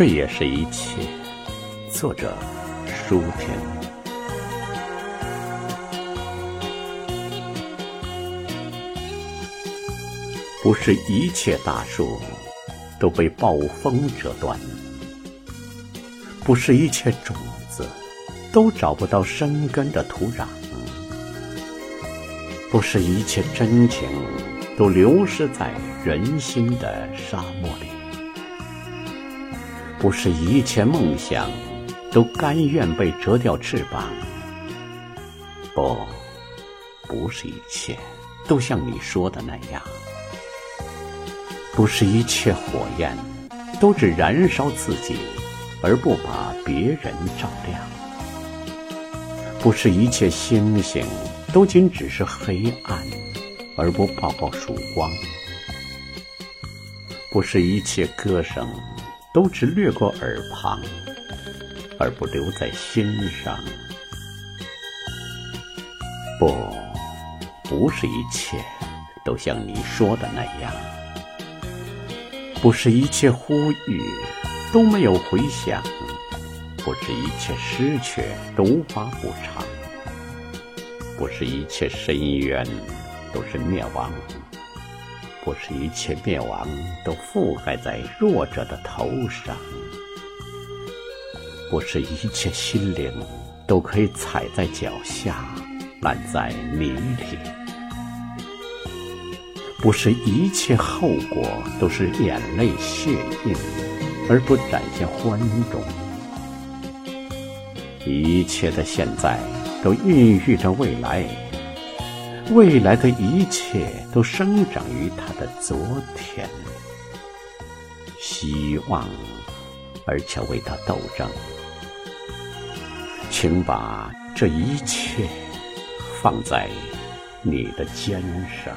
这也是一切。作者：舒婷。不是一切大树都被暴风折断，不是一切种子都找不到生根的土壤，不是一切真情都流失在人心的沙漠里。不是一切梦想都甘愿被折掉翅膀，不，不是一切都像你说的那样，不是一切火焰都只燃烧自己而不把别人照亮，不是一切星星都仅只是黑暗而不抱抱曙光，不是一切歌声。都只掠过耳旁，而不留在心上。不，不是一切都像你说的那样，不是一切呼吁都没有回响，不是一切失去都无法补偿，不是一切深渊都是灭亡。不是一切灭亡都覆盖在弱者的头上，不是一切心灵都可以踩在脚下，烂在泥里，不是一切后果都是眼泪血印而不展现欢容，一切的现在都孕育着未来。未来的一切都生长于他的昨天，希望，而且为他斗争。请把这一切放在你的肩上。